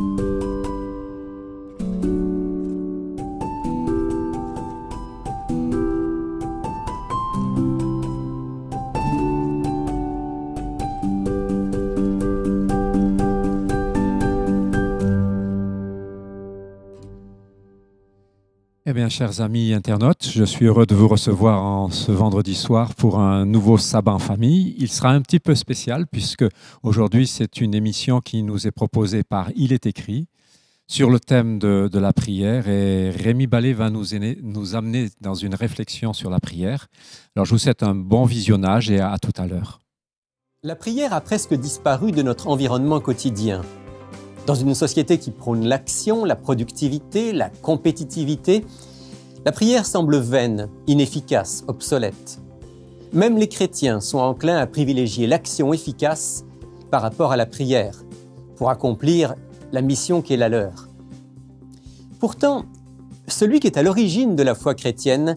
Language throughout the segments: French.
Eh chers amis internautes, je suis heureux de vous recevoir en ce vendredi soir pour un nouveau sabbat en famille. Il sera un petit peu spécial puisque aujourd'hui c'est une émission qui nous est proposée par Il est écrit sur le thème de, la prière et Rémi Ballet va nous, amener dans une réflexion sur la prière. Alors je vous souhaite un bon visionnage et à tout à l'heure. La prière a presque disparu de notre environnement quotidien. Dans une société qui prône l'action, la productivité, la compétitivité, la prière semble vaine, inefficace, obsolète. Même les chrétiens sont enclins à privilégier l'action efficace par rapport à la prière pour accomplir la mission qui est la leur. Pourtant, celui qui est à l'origine de la foi chrétienne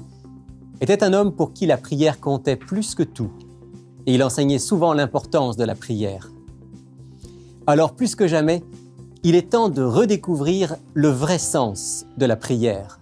était un homme pour qui la prière comptait plus que tout, et il enseignait souvent l'importance de la prière. Alors plus que jamais, il est temps de redécouvrir le vrai sens de la prière.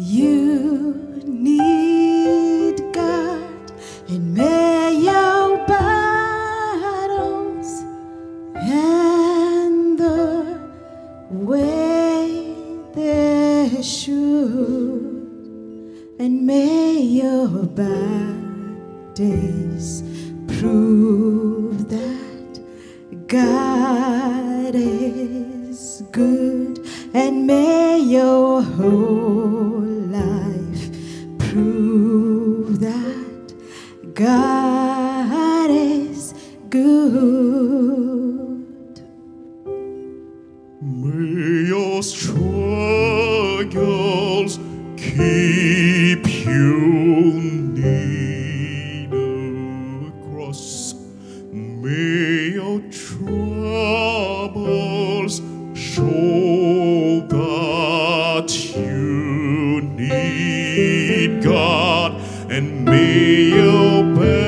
You need. God and me obey.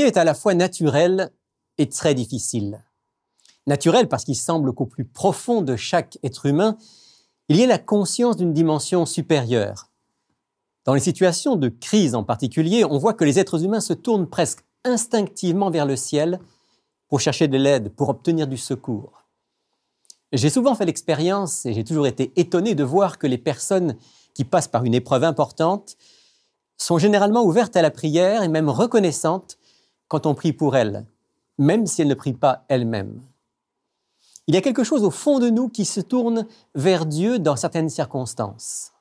Est à la fois naturel et très difficile. Naturel parce qu'il semble qu'au plus profond de chaque être humain, il y ait la conscience d'une dimension supérieure. Dans les situations de crise en particulier, on voit que les êtres humains se tournent presque instinctivement vers le ciel pour chercher de l'aide, pour obtenir du secours. J'ai souvent fait l'expérience et j'ai toujours été étonné de voir que les personnes qui passent par une épreuve importante sont généralement ouvertes à la prière et même reconnaissantes quand on prie pour elles, même si elles ne prient pas elles-mêmes. Il y a quelque chose au fond de nous qui se tourne vers Dieu dans certaines circonstances.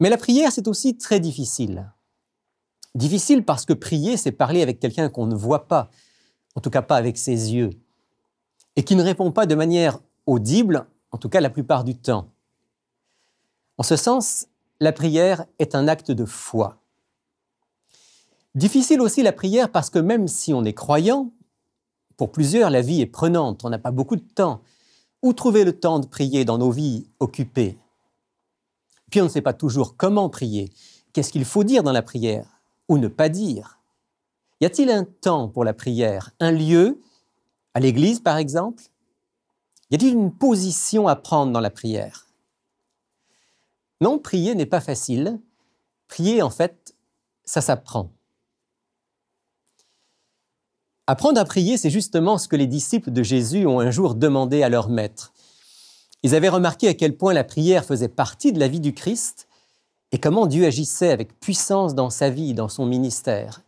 Mais la prière, c'est aussi très difficile. Difficile parce que prier, c'est parler avec quelqu'un qu'on ne voit pas, en tout cas pas avec ses yeux, et qui ne répond pas de manière audible, en tout cas la plupart du temps. En ce sens, la prière est un acte de foi. Difficile aussi la prière parce que même si on est croyant, pour plusieurs, la vie est prenante, on n'a pas beaucoup de temps. Où trouver le temps de prier dans nos vies occupées? Puis on ne sait pas toujours comment prier. Qu'est-ce qu'il faut dire dans la prière? Ou ne pas dire? Y a-t-il un temps pour la prière? Un lieu? À l'église, par exemple? Y a-t-il une position à prendre dans la prière? Non, prier n'est pas facile. Prier, en fait, ça s'apprend. Apprendre à prier, c'est justement ce que les disciples de Jésus ont un jour demandé à leur maître. Ils avaient remarqué à quel point la prière faisait partie de la vie du Christ et comment Dieu agissait avec puissance dans sa vie, dans son ministère.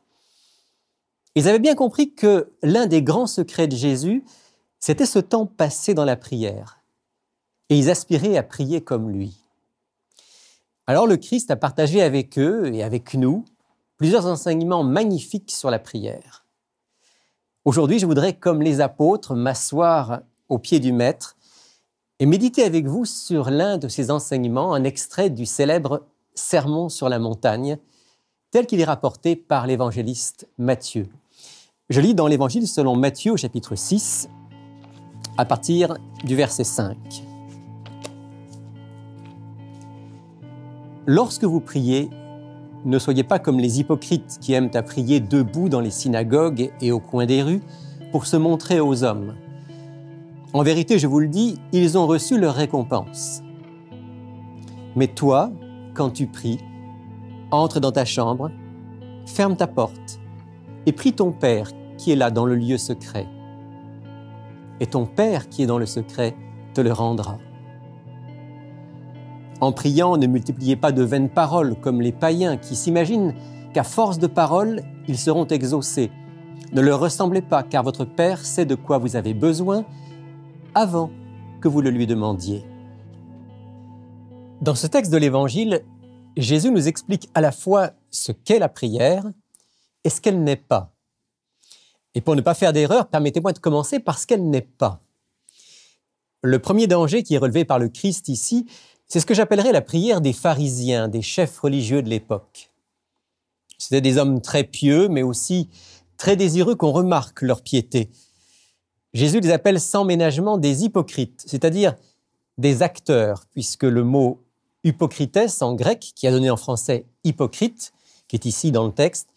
Ils avaient bien compris que l'un des grands secrets de Jésus, c'était ce temps passé dans la prière. Et ils aspiraient à prier comme lui. Alors le Christ a partagé avec eux et avec nous plusieurs enseignements magnifiques sur la prière. Aujourd'hui, je voudrais, comme les apôtres, m'asseoir au pied du Maître et méditer avec vous sur l'un de ses enseignements, un extrait du célèbre Sermon sur la montagne, tel qu'il est rapporté par l'évangéliste Matthieu. Je lis dans l'évangile selon Matthieu au chapitre 6, à partir du verset 5. Lorsque vous priez, ne soyez pas comme les hypocrites qui aiment à prier debout dans les synagogues et au coin des rues pour se montrer aux hommes. En vérité, je vous le dis, ils ont reçu leur récompense. Mais toi, quand tu pries, entre dans ta chambre, ferme ta porte et prie ton Père qui est là dans le lieu secret. Et ton Père qui est dans le secret te le rendra. En priant, ne multipliez pas de vaines paroles comme les païens qui s'imaginent qu'à force de paroles, ils seront exaucés. Ne leur ressemblez pas, car votre Père sait de quoi vous avez besoin avant que vous le lui demandiez. Dans ce texte de l'Évangile, Jésus nous explique à la fois ce qu'est la prière et ce qu'elle n'est pas. Et pour ne pas faire d'erreur, permettez-moi de commencer par ce qu'elle n'est pas. Le premier danger qui est relevé par le Christ ici, c'est ce que j'appellerais la prière des pharisiens, des chefs religieux de l'époque. C'étaient des hommes très pieux, mais aussi très désireux qu'on remarque leur piété. Jésus les appelle sans ménagement des hypocrites, c'est-à-dire des acteurs, puisque le mot hypocrites en grec, qui a donné en français hypocrite, qui est ici dans le texte,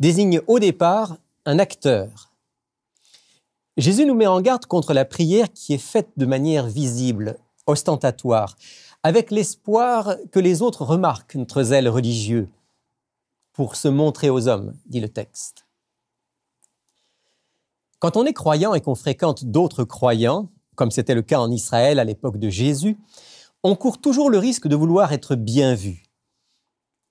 désigne au départ un acteur. Jésus nous met en garde contre la prière qui est faite de manière visible, ostentatoire, avec l'espoir que les autres remarquent notre zèle religieux pour se montrer aux hommes, dit le texte. Quand on est croyant et qu'on fréquente d'autres croyants, comme c'était le cas en Israël à l'époque de Jésus, on court toujours le risque de vouloir être bien vu.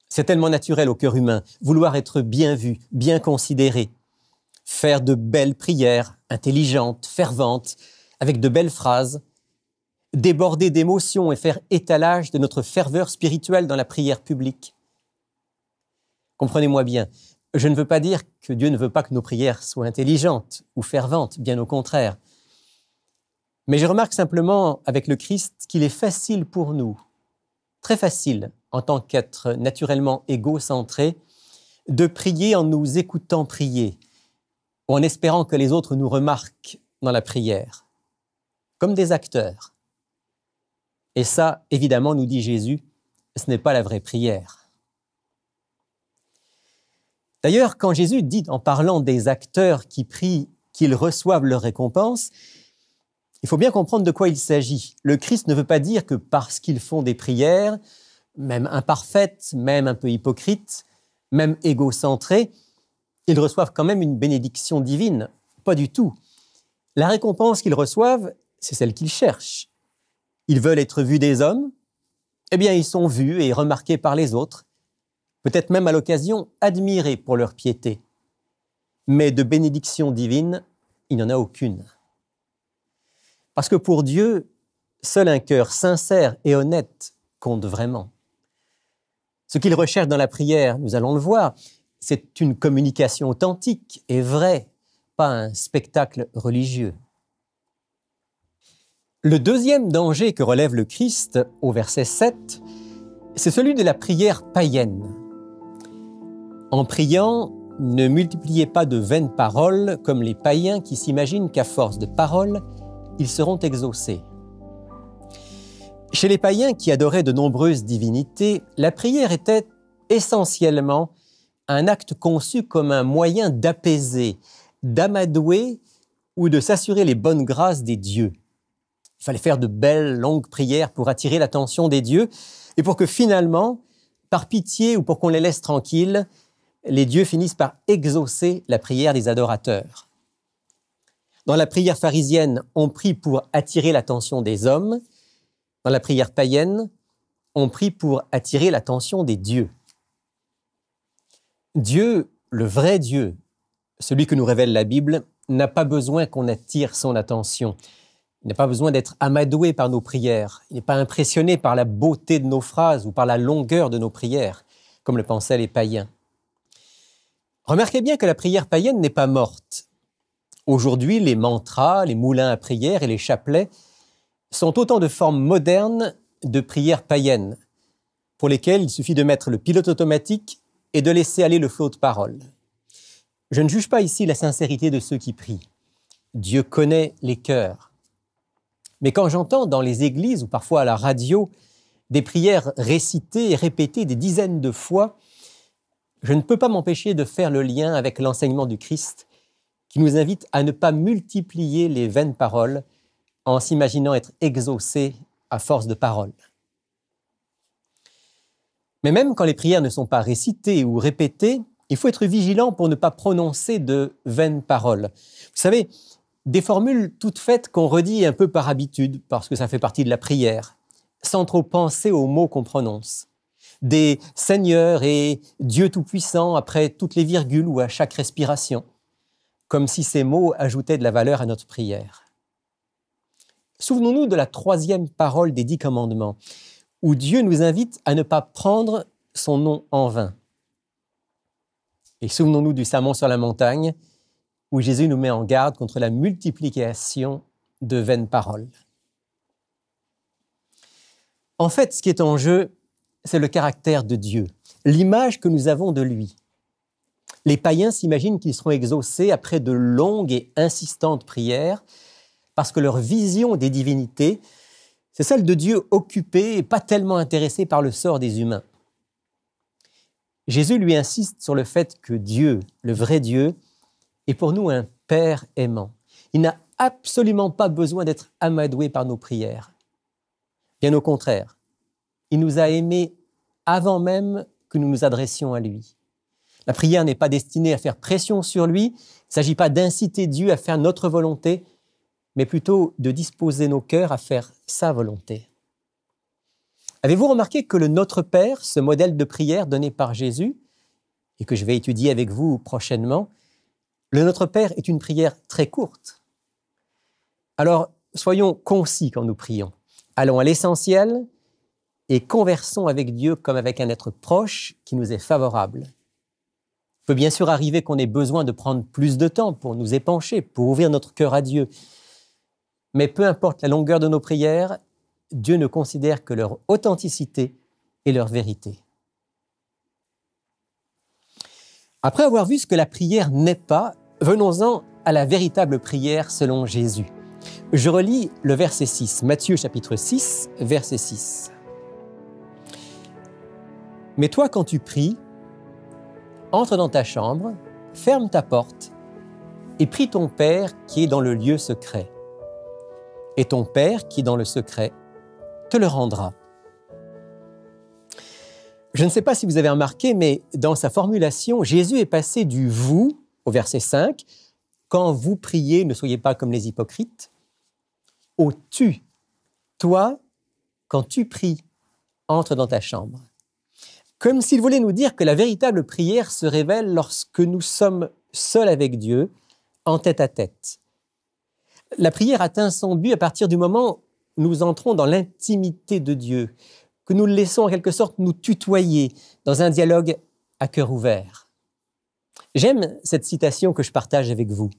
C'est tellement naturel au cœur humain, vouloir être bien vu, bien considéré, faire de belles prières, intelligentes, ferventes, avec de belles phrases, déborder d'émotions et faire étalage de notre ferveur spirituelle dans la prière publique. Comprenez-moi bien, Je ne veux pas dire que Dieu ne veut pas que nos prières soient intelligentes ou ferventes, bien au contraire. Mais je remarque simplement avec le Christ qu'il est facile pour nous, très facile en tant qu'être naturellement égocentré, de prier en nous écoutant prier, ou en espérant que les autres nous remarquent dans la prière, comme des acteurs. Et ça, évidemment, nous dit Jésus, ce n'est pas la vraie prière. D'ailleurs, quand Jésus dit en parlant des acteurs qui prient qu'ils reçoivent leur récompense, il faut bien comprendre de quoi il s'agit. Le Christ ne veut pas dire que parce qu'ils font des prières, même imparfaites, même un peu hypocrites, même égocentrées, ils reçoivent quand même une bénédiction divine. Pas du tout. La récompense qu'ils reçoivent, c'est celle qu'ils cherchent. Ils veulent être vus des hommes, eh bien ils sont vus et remarqués par les autres, peut-être même à l'occasion admirés pour leur piété. Mais de bénédiction divine, il n'y en a aucune. Parce que pour Dieu, seul un cœur sincère et honnête compte vraiment. Ce qu'il recherche dans la prière, nous allons le voir, c'est une communication authentique et vraie, pas un spectacle religieux. Le deuxième danger que relève le Christ au verset 7, c'est celui de la prière païenne. En priant, ne multipliez pas de vaines paroles comme les païens qui s'imaginent qu'à force de paroles, ils seront exaucés. Chez les païens qui adoraient de nombreuses divinités, la prière était essentiellement un acte conçu comme un moyen d'apaiser, d'amadouer ou de s'assurer les bonnes grâces des dieux. Il fallait faire de belles, longues prières pour attirer l'attention des dieux et pour que finalement, par pitié ou pour qu'on les laisse tranquilles, les dieux finissent par exaucer la prière des adorateurs. Dans la prière pharisienne, on prie pour attirer l'attention des hommes. Dans la prière païenne, on prie pour attirer l'attention des dieux. Dieu, le vrai Dieu, celui que nous révèle la Bible, n'a pas besoin qu'on attire son attention. Il n'a pas besoin d'être amadoué par nos prières. Il n'est pas impressionné par la beauté de nos phrases ou par la longueur de nos prières, comme le pensaient les païens. Remarquez bien que la prière païenne n'est pas morte. Aujourd'hui, les mantras, les moulins à prière et les chapelets sont autant de formes modernes de prière païenne, pour lesquelles il suffit de mettre le pilote automatique et de laisser aller le flot de paroles. Je ne juge pas ici la sincérité de ceux qui prient. Dieu connaît les cœurs. Mais quand j'entends dans les églises ou parfois à la radio des prières récitées et répétées des dizaines de fois, je ne peux pas m'empêcher de faire le lien avec l'enseignement du Christ qui nous invite à ne pas multiplier les vaines paroles en s'imaginant être exaucés à force de paroles. Mais même quand les prières ne sont pas récitées ou répétées, il faut être vigilant pour ne pas prononcer de vaines paroles. Vous savez, des formules toutes faites qu'on redit un peu par habitude, parce que ça fait partie de la prière, sans trop penser aux mots qu'on prononce. Des Seigneur et Dieu Tout-Puissant après toutes les virgules ou à chaque respiration comme si ces mots ajoutaient de la valeur à notre prière. Souvenons-nous de la troisième parole des dix commandements, où Dieu nous invite à ne pas prendre son nom en vain. Et souvenons-nous du sermon sur la montagne, où Jésus nous met en garde contre la multiplication de vaines paroles. En fait, ce qui est en jeu, c'est le caractère de Dieu, l'image que nous avons de lui. Les païens s'imaginent qu'ils seront exaucés après de longues et insistantes prières, parce que leur vision des divinités, c'est celle de Dieu occupé et pas tellement intéressé par le sort des humains. Jésus lui insiste sur le fait que Dieu, le vrai Dieu, est pour nous un Père aimant. Il n'a absolument pas besoin d'être amadoué par nos prières. Bien au contraire, il nous a aimés avant même que nous nous adressions à lui. La prière n'est pas destinée à faire pression sur lui. Il ne s'agit pas d'inciter Dieu à faire notre volonté, mais plutôt de disposer nos cœurs à faire sa volonté. Avez-vous remarqué que le Notre Père, ce modèle de prière donné par Jésus, et que je vais étudier avec vous prochainement, le Notre Père est une prière très courte. Alors, soyons concis quand nous prions. Allons à l'essentiel et conversons avec Dieu comme avec un être proche qui nous est favorable. peut bien sûr arriver qu'on ait besoin de prendre plus de temps pour nous épancher, pour ouvrir notre cœur à Dieu. Mais peu importe la longueur de nos prières, Dieu ne considère que leur authenticité et leur vérité. Après avoir vu ce que la prière n'est pas, venons-en à la véritable prière selon Jésus. Je relis le verset 6, Matthieu chapitre 6, verset 6. Mais toi, quand tu pries, entre dans ta chambre, ferme ta porte et prie ton Père qui est dans le lieu secret. Et ton Père qui est dans le secret te le rendra. Je ne sais pas si vous avez remarqué, mais dans sa formulation, Jésus est passé du vous au verset 5, quand vous priez, ne soyez pas comme les hypocrites, au tu. Toi, quand tu pries, entre dans ta chambre. Comme s'il voulait nous dire que la véritable prière se révèle lorsque nous sommes seuls avec Dieu, en tête à tête. La prière atteint son but à partir du moment où nous entrons dans l'intimité de Dieu, que nous le laissons en quelque sorte nous tutoyer dans un dialogue à cœur ouvert. J'aime cette citation que je partage avec vous.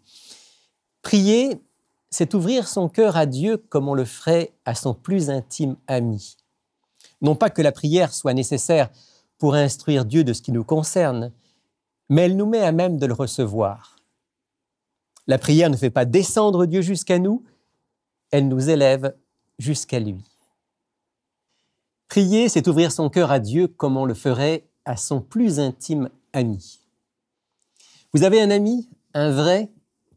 Prier, c'est ouvrir son cœur à Dieu comme on le ferait à son plus intime ami. Non pas que la prière soit nécessaire pour instruire Dieu de ce qui nous concerne, mais elle nous met à même de le recevoir. La prière ne fait pas descendre Dieu jusqu'à nous, elle nous élève jusqu'à lui. Prier, c'est ouvrir son cœur à Dieu comme on le ferait à son plus intime ami. Vous avez un ami, un vrai,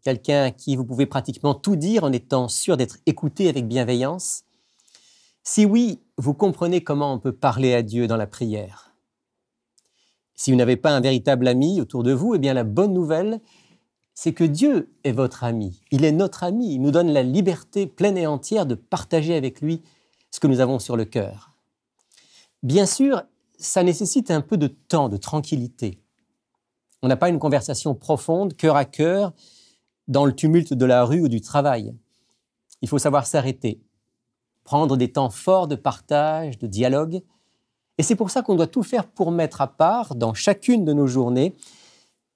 quelqu'un à qui vous pouvez pratiquement tout dire en étant sûr d'être écouté avec bienveillance Si oui, vous comprenez comment on peut parler à Dieu dans la prière. Si vous n'avez pas un véritable ami autour de vous, eh bien la bonne nouvelle, c'est que Dieu est votre ami. Il est notre ami. Il nous donne la liberté pleine et entière de partager avec lui ce que nous avons sur le cœur. Bien sûr, ça nécessite un peu de temps, de tranquillité. On n'a pas une conversation profonde, cœur à cœur, dans le tumulte de la rue ou du travail. Il faut savoir s'arrêter, prendre des temps forts de partage, de dialogue. Et c'est pour ça qu'on doit tout faire pour mettre à part, dans chacune de nos journées,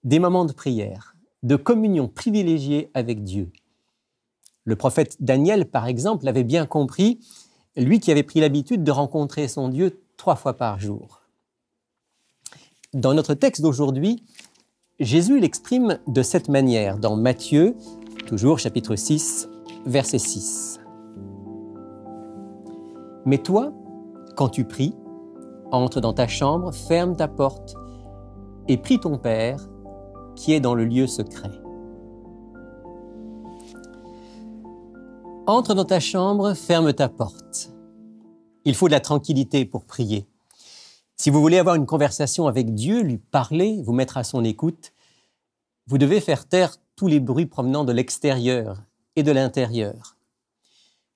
des moments de prière, de communion privilégiée avec Dieu. Le prophète Daniel, par exemple, l'avait bien compris, lui qui avait pris l'habitude de rencontrer son Dieu trois fois par jour. Dans notre texte d'aujourd'hui, Jésus l'exprime de cette manière dans Matthieu, toujours chapitre 6, verset 6. Mais toi, quand tu pries, entre dans ta chambre, ferme ta porte et prie ton Père qui est dans le lieu secret. Entre dans ta chambre, ferme ta porte. Il faut de la tranquillité pour prier. Si vous voulez avoir une conversation avec Dieu, lui parler, vous mettre à son écoute, vous devez faire taire tous les bruits provenant de l'extérieur et de l'intérieur.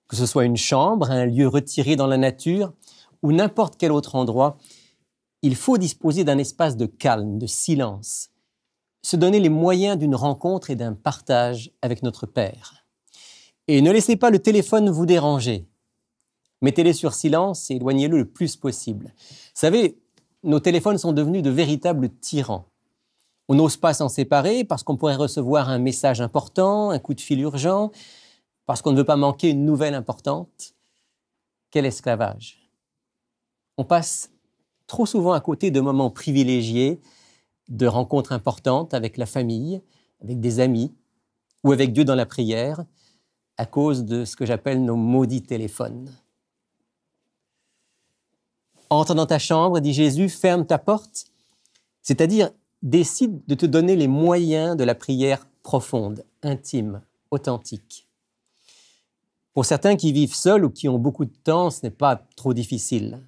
Que ce soit une chambre, un lieu retiré dans la nature ou n'importe quel autre endroit, il faut disposer d'un espace de calme, de silence, se donner les moyens d'une rencontre et d'un partage avec notre Père. Et ne laissez pas le téléphone vous déranger. Mettez-les sur silence et éloignez-le le plus possible. Vous savez, nos téléphones sont devenus de véritables tyrans. On n'ose pas s'en séparer parce qu'on pourrait recevoir un message important, un coup de fil urgent, parce qu'on ne veut pas manquer une nouvelle importante. Quel esclavage. On passe trop souvent à côté de moments privilégiés, de rencontres importantes avec la famille, avec des amis ou avec Dieu dans la prière, à cause de ce que j'appelle nos maudits téléphones. Entre dans ta chambre, dit Jésus, ferme ta porte, c'est-à-dire décide de te donner les moyens de la prière profonde, intime, authentique. Pour certains qui vivent seuls ou qui ont beaucoup de temps, ce n'est pas trop difficile.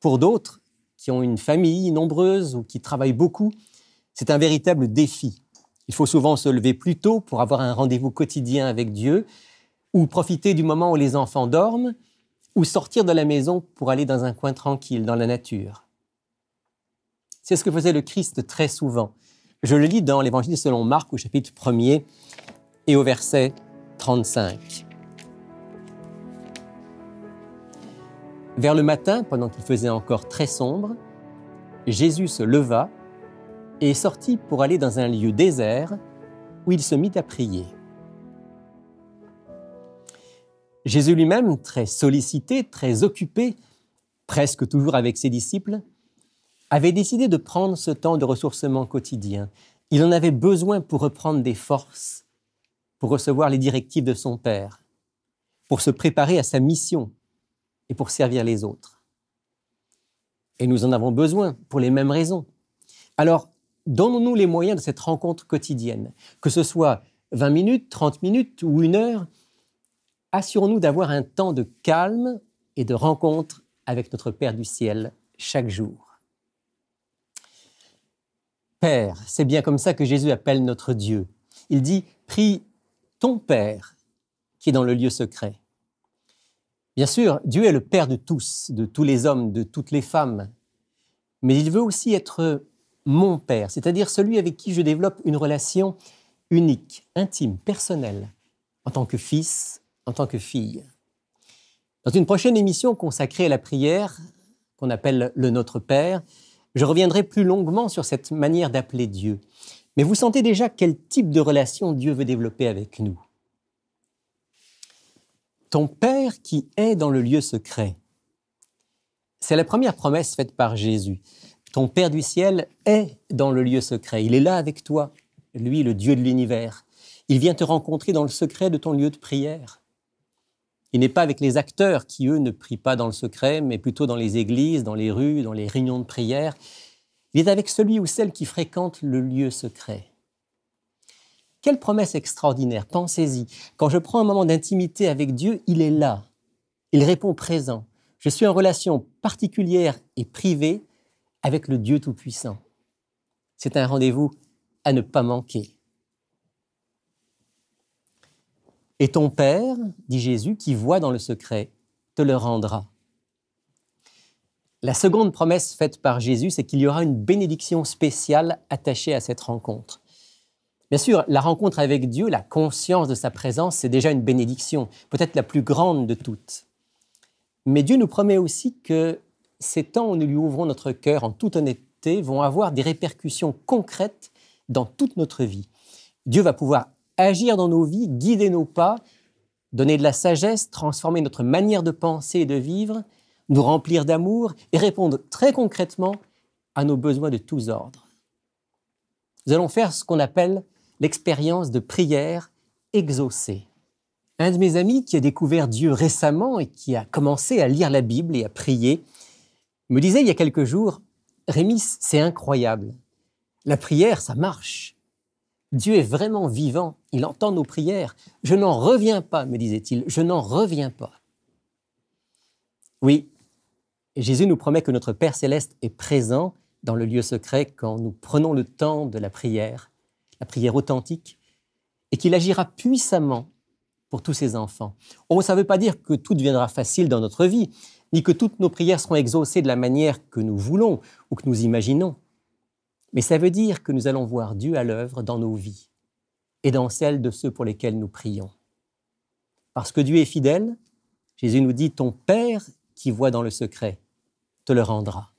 Pour d'autres, qui ont une famille nombreuse ou qui travaillent beaucoup, c'est un véritable défi. Il faut souvent se lever plus tôt pour avoir un rendez-vous quotidien avec Dieu ou profiter du moment où les enfants dorment ou sortir de la maison pour aller dans un coin tranquille, dans la nature. C'est ce que faisait le Christ très souvent. Je le lis dans l'Évangile selon Marc au chapitre 1er et au verset 35. Vers le matin, pendant qu'il faisait encore très sombre, Jésus se leva et sortit pour aller dans un lieu désert où il se mit à prier. Jésus lui-même, très sollicité, très occupé, presque toujours avec ses disciples, avait décidé de prendre ce temps de ressourcement quotidien. Il en avait besoin pour reprendre des forces, pour recevoir les directives de son Père, pour se préparer à sa mission et pour servir les autres. Et nous en avons besoin pour les mêmes raisons. Alors, donnons-nous les moyens de cette rencontre quotidienne, que ce soit 20 minutes, 30 minutes ou une heure, assurons-nous d'avoir un temps de calme et de rencontre avec notre Père du ciel chaque jour. Père, c'est bien comme ça que Jésus appelle notre Dieu. Il dit, prie ton Père qui est dans le lieu secret. Bien sûr, Dieu est le Père de tous, de tous les hommes, de toutes les femmes, mais il veut aussi être mon Père, c'est-à-dire celui avec qui je développe une relation unique, intime, personnelle, en tant que fils, en tant que fille. Dans une prochaine émission consacrée à la prière, qu'on appelle le Notre Père, je reviendrai plus longuement sur cette manière d'appeler Dieu. Mais vous sentez déjà quel type de relation Dieu veut développer avec nous. Ton Père qui est dans le lieu secret. C'est la première promesse faite par Jésus. Ton Père du ciel est dans le lieu secret. Il est là avec toi, lui, le Dieu de l'univers. Il vient te rencontrer dans le secret de ton lieu de prière. Il n'est pas avec les acteurs qui, eux, ne prient pas dans le secret, mais plutôt dans les églises, dans les rues, dans les réunions de prière. Il est avec celui ou celle qui fréquente le lieu secret. Quelle promesse extraordinaire, pensez-y. Quand je prends un moment d'intimité avec Dieu, il est là. Il répond présent. Je suis en relation particulière et privée avec le Dieu Tout-Puissant. C'est un rendez-vous à ne pas manquer. Et ton Père, dit Jésus, qui voit dans le secret, te le rendra. La seconde promesse faite par Jésus, c'est qu'il y aura une bénédiction spéciale attachée à cette rencontre. Bien sûr, la rencontre avec Dieu, la conscience de sa présence, c'est déjà une bénédiction, peut-être la plus grande de toutes. Mais Dieu nous promet aussi que ces temps où nous lui ouvrons notre cœur en toute honnêteté vont avoir des répercussions concrètes dans toute notre vie. Dieu va pouvoir agir dans nos vies, guider nos pas, donner de la sagesse, transformer notre manière de penser et de vivre, nous remplir d'amour et répondre très concrètement à nos besoins de tous ordres. Nous allons faire ce qu'on appelle l'expérience de prière exaucée. Un de mes amis qui a découvert Dieu récemment et qui a commencé à lire la Bible et à prier me disait il y a quelques jours, Rémi, c'est incroyable. La prière, ça marche. Dieu est vraiment vivant, il entend nos prières. Je n'en reviens pas, me disait-il, je n'en reviens pas. Oui, Jésus nous promet que notre Père céleste est présent dans le lieu secret quand nous prenons le temps de la prière, la prière authentique, et qu'il agira puissamment pour tous ses enfants. Oh, ça ne veut pas dire que tout deviendra facile dans notre vie, ni que toutes nos prières seront exaucées de la manière que nous voulons ou que nous imaginons. Mais ça veut dire que nous allons voir Dieu à l'œuvre dans nos vies et dans celles de ceux pour lesquels nous prions. Parce que Dieu est fidèle, Jésus nous dit, ton Père qui voit dans le secret te le rendra.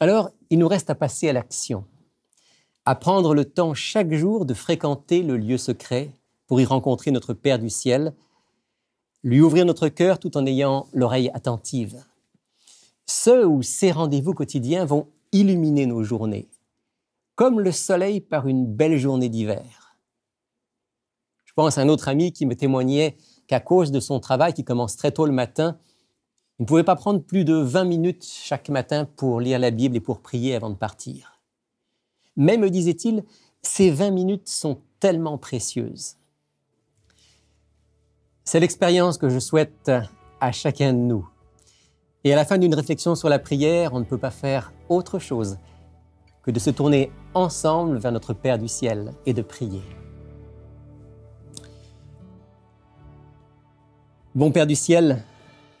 Alors, il nous reste à passer à l'action, à prendre le temps chaque jour de fréquenter le lieu secret pour y rencontrer notre Père du ciel, lui ouvrir notre cœur tout en ayant l'oreille attentive ce ou ces rendez-vous quotidiens vont illuminer nos journées, comme le soleil par une belle journée d'hiver. Je pense à un autre ami qui me témoignait qu'à cause de son travail qui commence très tôt le matin, il ne pouvait pas prendre plus de 20 minutes chaque matin pour lire la Bible et pour prier avant de partir. Mais, me disait-il, ces 20 minutes sont tellement précieuses. C'est l'expérience que je souhaite à chacun de nous et à la fin d'une réflexion sur la prière, on ne peut pas faire autre chose que de se tourner ensemble vers notre Père du ciel et de prier. Bon Père du ciel,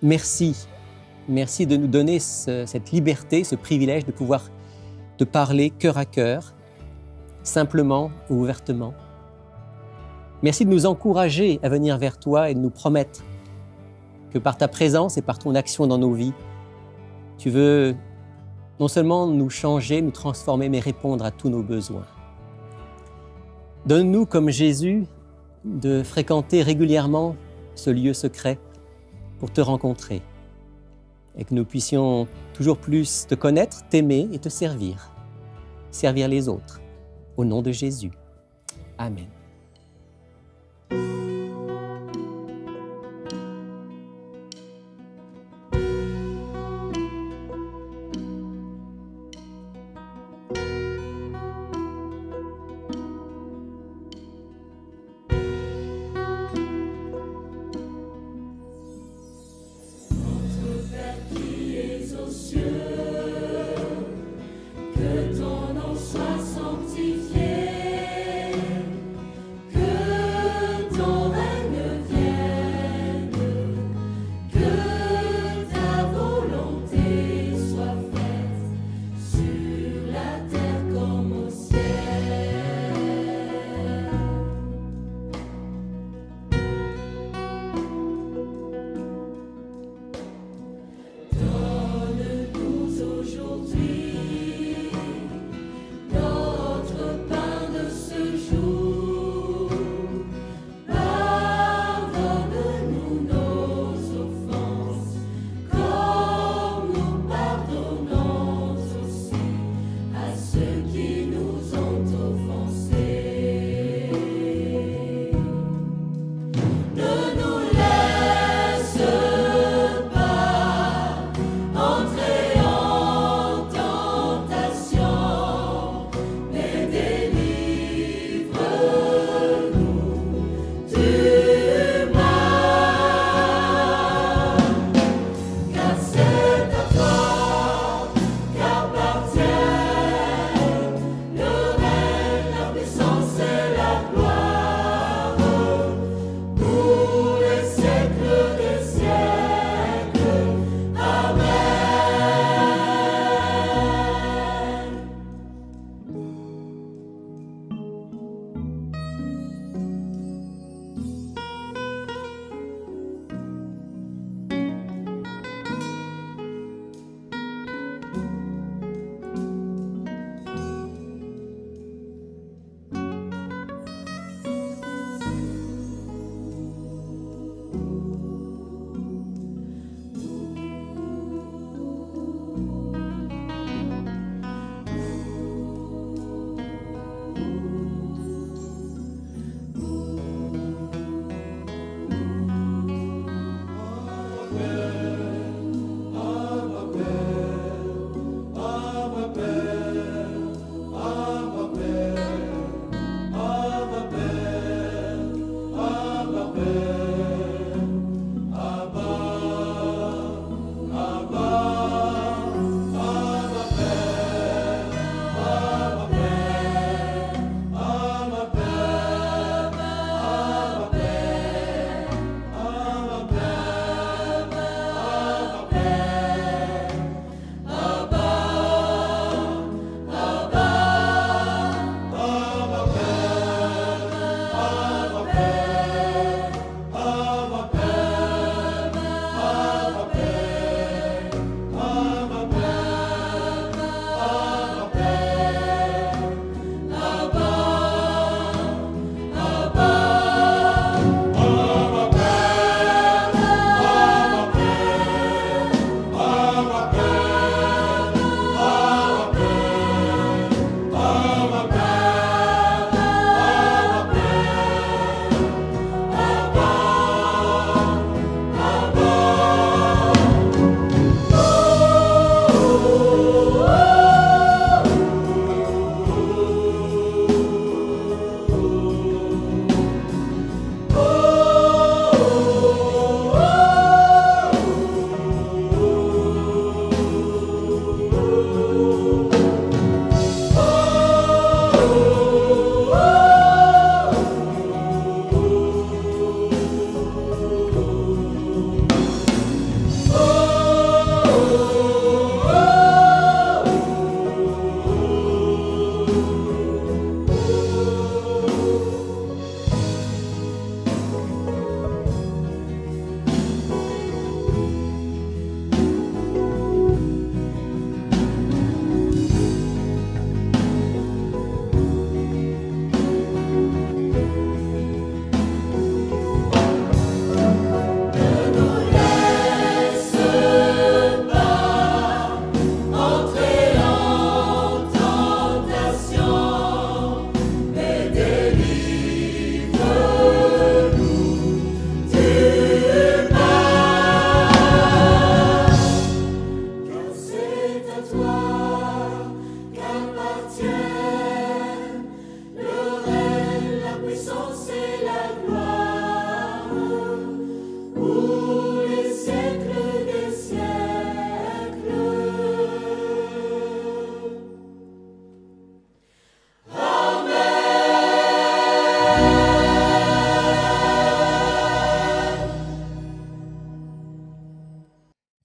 merci. Merci de nous donner cette liberté, ce privilège de pouvoir te parler cœur à cœur, simplement ou ouvertement. Merci de nous encourager à venir vers toi et de nous promettre que par ta présence et par ton action dans nos vies, tu veux non seulement nous changer, nous transformer, mais répondre à tous nos besoins. Donne-nous, comme Jésus, de fréquenter régulièrement ce lieu secret pour te rencontrer et que nous puissions toujours plus te connaître, t'aimer et te servir, servir les autres. Au nom de Jésus. Amen.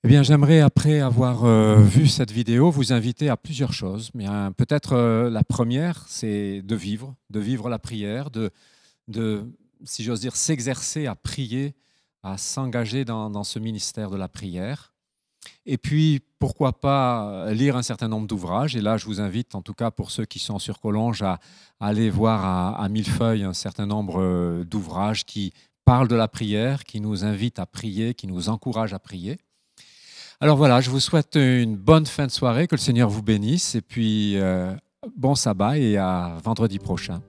Bien, j'aimerais, après avoir euh, vu cette vidéo, vous inviter à plusieurs choses. Peut-être euh, la première, c'est de vivre, de vivre la prière, de, de si j'ose dire, s'exercer à prier, à s'engager dans, ce ministère de la prière. Et puis, pourquoi pas lire un certain nombre d'ouvrages. Et là, je vous invite, en tout cas pour ceux qui sont sur Collonges, à, aller voir à, à Millefeuille un certain nombre euh, d'ouvrages qui parlent de la prière, qui nous invitent à prier, qui nous encouragent à prier. Alors voilà, je vous souhaite une bonne fin de soirée, que le Seigneur vous bénisse, et puis euh, bon sabbat et à vendredi prochain.